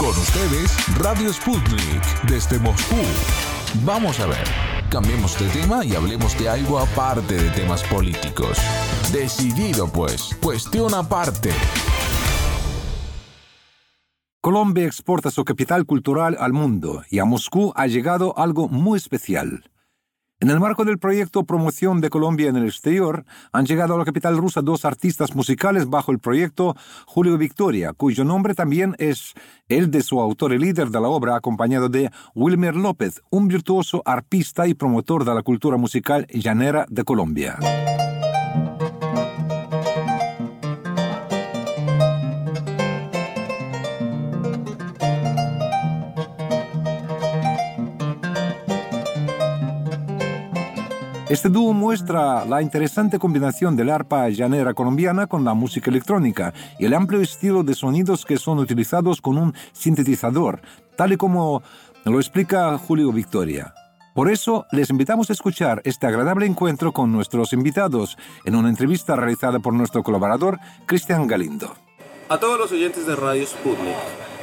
Con ustedes, Radio Sputnik, desde Moscú. Vamos a ver, cambiemos de tema y hablemos de algo aparte de temas políticos. Decidido pues, cuestión aparte. Colombia exporta su capital cultural al mundo y a Moscú ha llegado algo muy especial. En el marco del proyecto Promoción de Colombia en el Exterior, han llegado a la capital rusa dos artistas musicales bajo el proyecto Julio Victoria, cuyo nombre también es el de su autor y líder de la obra, acompañado de Wilmer López, un virtuoso arpista y promotor de la cultura musical llanera de Colombia. Este dúo muestra la interesante combinación del arpa llanera colombiana con la música electrónica y el amplio estilo de sonidos que son utilizados con un sintetizador, tal y como lo explica Julio Victoria. Por eso les invitamos a escuchar este agradable encuentro con nuestros invitados en una entrevista realizada por nuestro colaborador Cristian Galindo. A todos los oyentes de Radio Sputnik,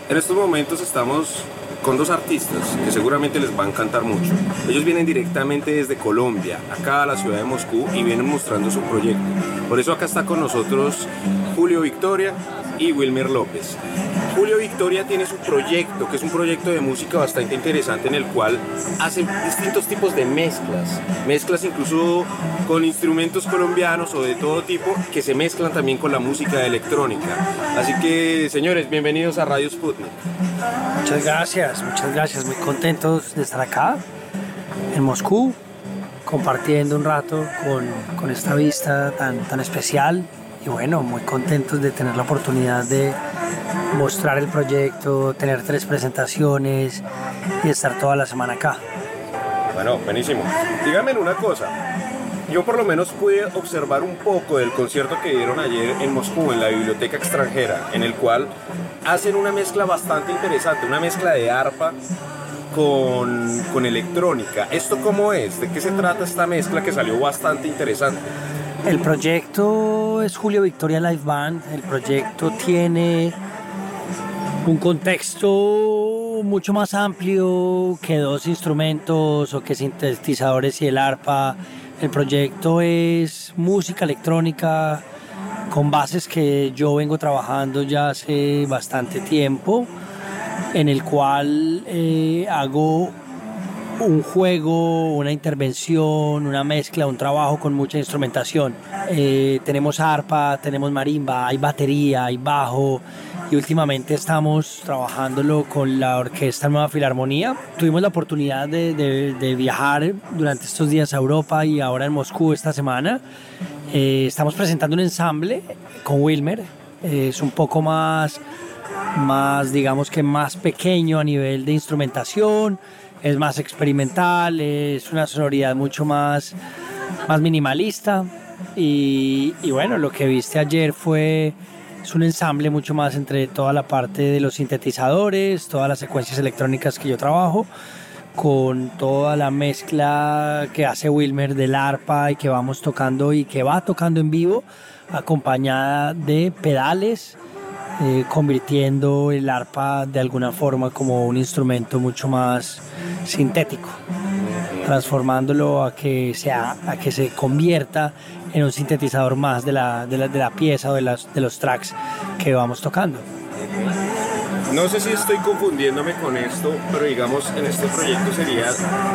en estos momentos estamos con dos artistas que seguramente les va a encantar mucho. Ellos vienen directamente desde Colombia, acá a la ciudad de Moscú, y vienen mostrando su proyecto. Por eso acá está con nosotros Julio Victoria y Wilmer López. Julio Victoria tiene su proyecto, que es un proyecto de música bastante interesante en el cual hace distintos tipos de mezclas, mezclas incluso con instrumentos colombianos o de todo tipo que se mezclan también con la música electrónica. Así que, señores, bienvenidos a Radio Sputnik. Muchas gracias, muchas gracias. Muy contentos de estar acá en Moscú, compartiendo un rato con, con esta vista tan, tan especial y bueno, muy contentos de tener la oportunidad de mostrar el proyecto, tener tres presentaciones y estar toda la semana acá. Bueno, buenísimo. Díganme una cosa. Yo por lo menos pude observar un poco del concierto que dieron ayer en Moscú, en la biblioteca extranjera, en el cual hacen una mezcla bastante interesante, una mezcla de arpa con, con electrónica. ¿Esto cómo es? ¿De qué se trata esta mezcla que salió bastante interesante? El proyecto es Julio Victoria Live Band. El proyecto tiene un contexto mucho más amplio que dos instrumentos o que sintetizadores y el arpa. El proyecto es música electrónica con bases que yo vengo trabajando ya hace bastante tiempo, en el cual eh, hago un juego, una intervención, una mezcla, un trabajo con mucha instrumentación. Eh, tenemos arpa, tenemos marimba, hay batería, hay bajo y últimamente estamos trabajándolo con la Orquesta Nueva Filarmonía. Tuvimos la oportunidad de, viajar durante estos días a Europa y ahora en Moscú esta semana. Eh, estamos presentando un ensamble con Wilmer. Eh, es un poco más, más, digamos que más pequeño a nivel de instrumentación es más experimental, es una sonoridad mucho más, más minimalista. Y, bueno, lo que viste ayer fue es un ensamble mucho más entre toda la parte de los sintetizadores, todas las secuencias electrónicas que yo trabajo, con toda la mezcla que hace Wilmer del arpa y que vamos tocando y que va tocando en vivo, acompañada de pedales eh, convirtiendo el arpa de alguna forma como un instrumento mucho más sintético, transformándolo a que, sea, a que se convierta en un sintetizador más de la, de la, de la pieza o de, las, de los tracks que vamos tocando. No sé si estoy confundiéndome con esto, pero digamos en este proyecto sería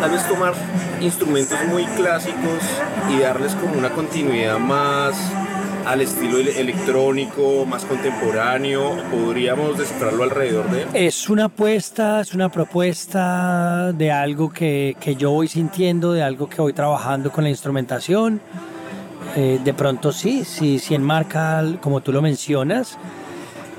tal vez tomar instrumentos muy clásicos y darles como una continuidad más al estilo electrónico, más contemporáneo? ¿Podríamos descifrarlo alrededor de él? Es una apuesta, es una propuesta de algo que, que yo voy sintiendo, de algo que voy trabajando con la instrumentación. Eh, de pronto sí, sí, sí enmarca, como tú lo mencionas,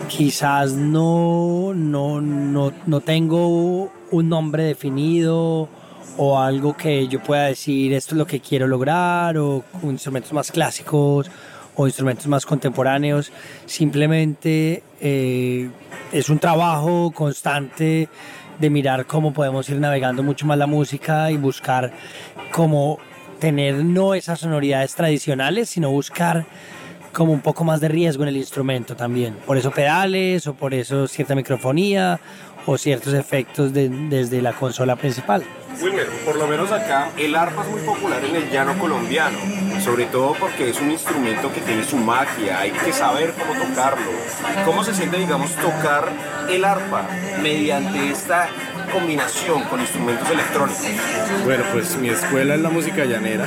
quizás no, no, no, no tengo un nombre definido o algo que yo pueda decir esto es lo que quiero lograr o instrumentos más clásicos o instrumentos más contemporáneos, simplemente eh, es un trabajo constante de mirar cómo podemos ir navegando mucho más la música y buscar cómo tener no esas sonoridades tradicionales, sino buscar como un poco más de riesgo en el instrumento también. Por eso pedales o por eso cierta microfonía o ciertos efectos desde la consola principal. Wilmer, por lo menos acá el arpa es muy popular en el llano colombiano, sobre todo porque es un instrumento que tiene su magia, hay que saber cómo tocarlo. ¿Cómo se siente, digamos, tocar el arpa mediante esta combinación con instrumentos electrónicos? Bueno, pues mi escuela es la música llanera.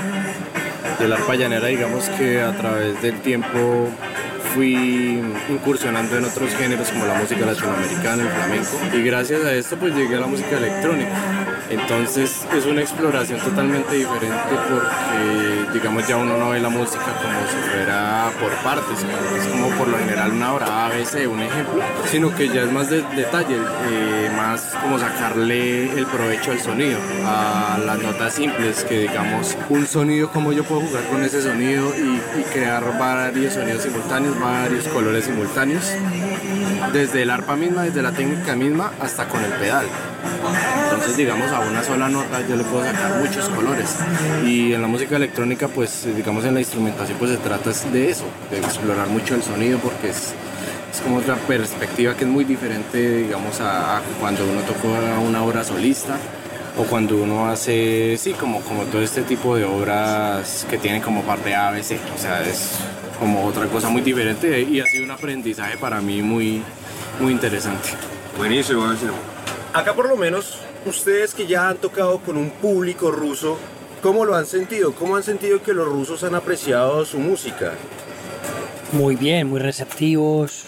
Y el arpa llanera, digamos que a través del tiempo fui incursionando en otros géneros como la música latinoamericana, el flamenco. Y gracias a esto pues llegué a la música electrónica. Entonces es una exploración totalmente diferente porque digamos ya uno no ve la música como si fuera por partes, es como por lo general una hora ABC, un ejemplo, sino que ya es más de detalle, eh, más como sacarle el provecho al sonido, a las notas simples, que digamos un sonido, como yo puedo jugar con ese sonido y, y crear varios sonidos simultáneos, varios colores simultáneos, desde el arpa misma, desde la técnica misma, hasta con el pedal. Entonces, digamos, a una sola nota yo le puedo sacar muchos colores. Y en la música electrónica, pues, digamos, en la instrumentación, pues se trata de eso, de explorar mucho el sonido, porque es, es como otra perspectiva que es muy diferente, digamos, a, cuando uno toca una obra solista o cuando uno hace, sí, como, como todo este tipo de obras que tienen como parte ABC. O sea, es como otra cosa muy diferente y ha sido un aprendizaje para mí muy, muy interesante. Buenísimo, buenísimo. Acá por lo menos, ustedes que ya han tocado con un público ruso, ¿cómo lo han sentido? ¿Cómo han sentido que los rusos han apreciado su música? Muy bien, muy receptivos,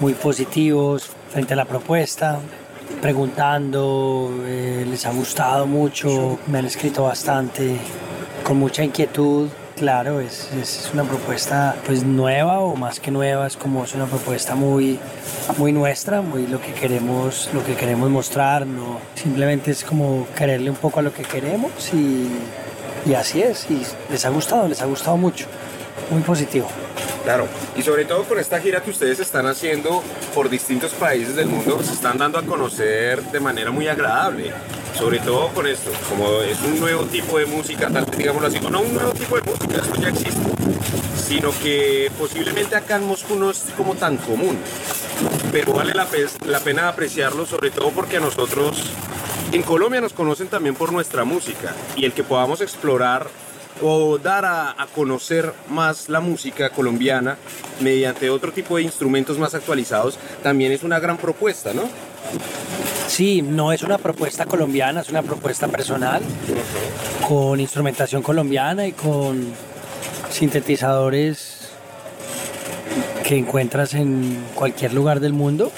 muy positivos frente a la propuesta, preguntando, eh, les ha gustado mucho, me han escrito bastante, con mucha inquietud Claro, es, es, una propuesta pues nueva o más que nueva, es como es una propuesta muy, muy nuestra, muy lo que queremos, lo que queremos mostrar, no simplemente es como quererle un poco a lo que queremos y, y así es, y les ha gustado, les ha gustado mucho, muy positivo. Claro, y sobre todo con esta gira que ustedes están haciendo por distintos países del mundo, se están dando a conocer de manera muy agradable. Sobre todo con esto, como es un nuevo tipo de música, tal vez digámoslo así, no un nuevo tipo de música, esto ya existe, sino que posiblemente acá en Moscú no es como tan común, pero vale la, la pena apreciarlo, sobre todo porque a nosotros en Colombia nos conocen también por nuestra música y el que podamos explorar o dar a, a, conocer más la música colombiana mediante otro tipo de instrumentos más actualizados también es una gran propuesta, ¿no? Sí, no es una propuesta colombiana, es una propuesta personal, con instrumentación colombiana y con sintetizadores que encuentras en cualquier lugar del mundo.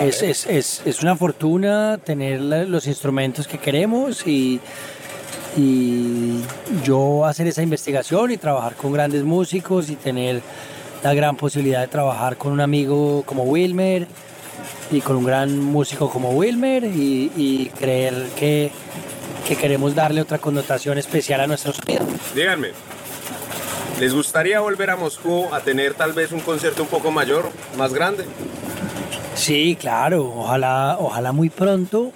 Es, es, es, es una fortuna tener los instrumentos que queremos y, y yo hacer esa investigación y trabajar con grandes músicos y tener la gran posibilidad de trabajar con un amigo como Wilmer y con un gran músico como Wilmer y, creer que, que, queremos darle otra connotación especial a nuestro sonido. Díganme, ¿les gustaría volver a Moscú a tener tal vez un concierto un poco mayor, más grande? Sí, claro, ojalá, ojalá muy pronto.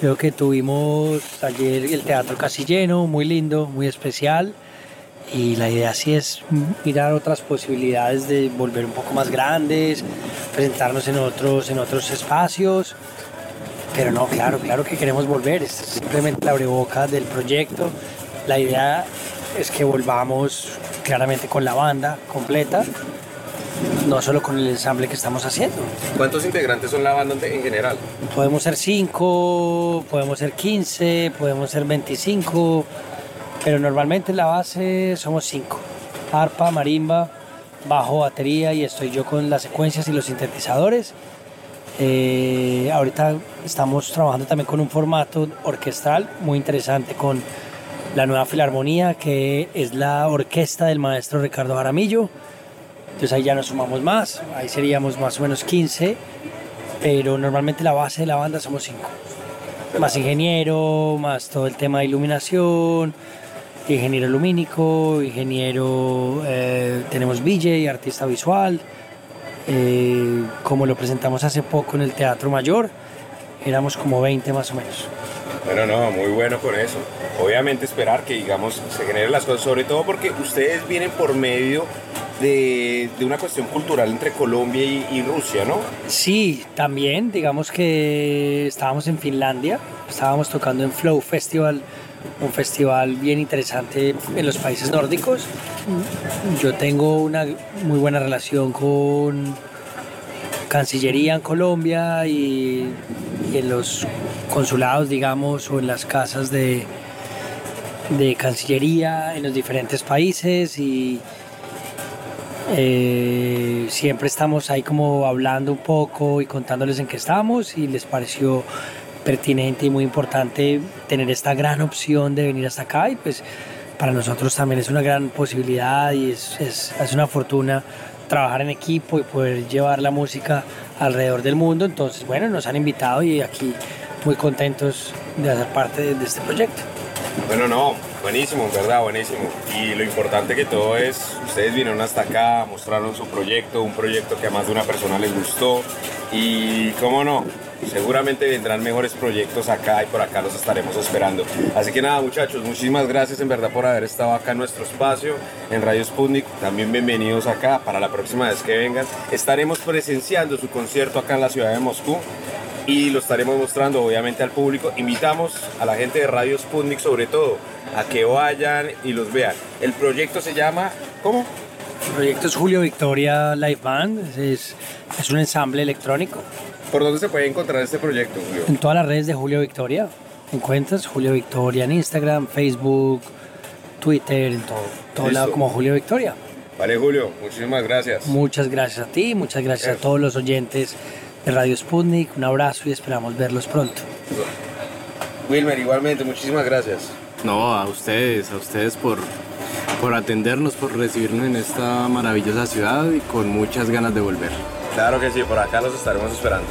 Creo que tuvimos ayer el teatro casi lleno, muy lindo, muy especial y la idea sí es mirar otras posibilidades de volver un poco más grandes, presentarnos en otros, en otros espacios. Pero no, claro, claro que queremos volver, es simplemente la abreboca del proyecto. La idea es que volvamos claramente con la banda completa, no solo con el ensamble que estamos haciendo. ¿Cuántos integrantes son la banda en general? Podemos ser 5, podemos ser 15, podemos ser 25 pero normalmente la base somos cinco. Arpa, marimba, bajo, batería y estoy yo con las secuencias y los sintetizadores. Eh, ahorita estamos trabajando también con un formato orquestral muy interesante con la nueva Filarmonía, que es la orquesta del maestro Ricardo Jaramillo. Entonces ahí ya nos sumamos más, ahí seríamos más o menos 15, pero normalmente la base de la banda somos cinco. Más ingeniero, más todo el tema de iluminación, ingeniero lumínico, ingeniero, eh, tenemos y artista visual. Eh, como lo presentamos hace poco en el Teatro Mayor, éramos como 20 más o menos. Bueno, no, muy bueno con eso. Obviamente esperar que, digamos, se generen las cosas, sobre todo porque ustedes vienen por medio de, una cuestión cultural entre Colombia y, y Rusia, ¿no? Sí, también, digamos que estábamos en Finlandia, estábamos tocando en Flow Festival, un festival bien interesante en los países nórdicos. Yo tengo una muy buena relación con Cancillería en Colombia y, y en los consulados, digamos, o en las casas de, de Cancillería en los diferentes países y eh, siempre estamos ahí como hablando un poco y contándoles en qué estamos y les pareció pertinente y muy importante tener esta gran opción de venir hasta acá y pues para nosotros también es una gran posibilidad y es, es, es una fortuna trabajar en equipo y poder llevar la música alrededor del mundo. Entonces, bueno, nos han invitado y aquí muy contentos de hacer parte de, de este proyecto. Bueno, no, buenísimo, en verdad, buenísimo. Y lo importante que todo es, ustedes vinieron hasta acá, mostraron su proyecto, un proyecto que a más de una persona les gustó. Y cómo no, seguramente vendrán mejores proyectos acá y por acá los estaremos esperando. Así que nada, muchachos, muchísimas gracias en verdad por haber estado acá en nuestro espacio, en Radio Sputnik. También bienvenidos acá para la próxima vez que vengan. Estaremos presenciando su concierto acá en la ciudad de Moscú y lo estaremos mostrando obviamente al público. Invitamos a la gente de Radio Sputnik sobre todo a que vayan y los vean. El proyecto se llama, ¿cómo? El proyecto es Julio Victoria Live Band, es, es un ensamble electrónico. ¿Por dónde se puede encontrar este proyecto, Julio? En todas las redes de Julio Victoria. Encuentras Julio Victoria en Instagram, Facebook, Twitter, en todo, todo Listo. lado como Julio Victoria. Vale, Julio, muchísimas gracias. Muchas gracias a ti, muchas gracias a todos los oyentes de Radio Sputnik. Un abrazo y esperamos verlos pronto. Wilmer, igualmente, muchísimas gracias. No, a ustedes, a ustedes por, por atendernos, por recibirnos en esta maravillosa ciudad y con muchas ganas de volver. Claro que sí, por acá los estaremos esperando.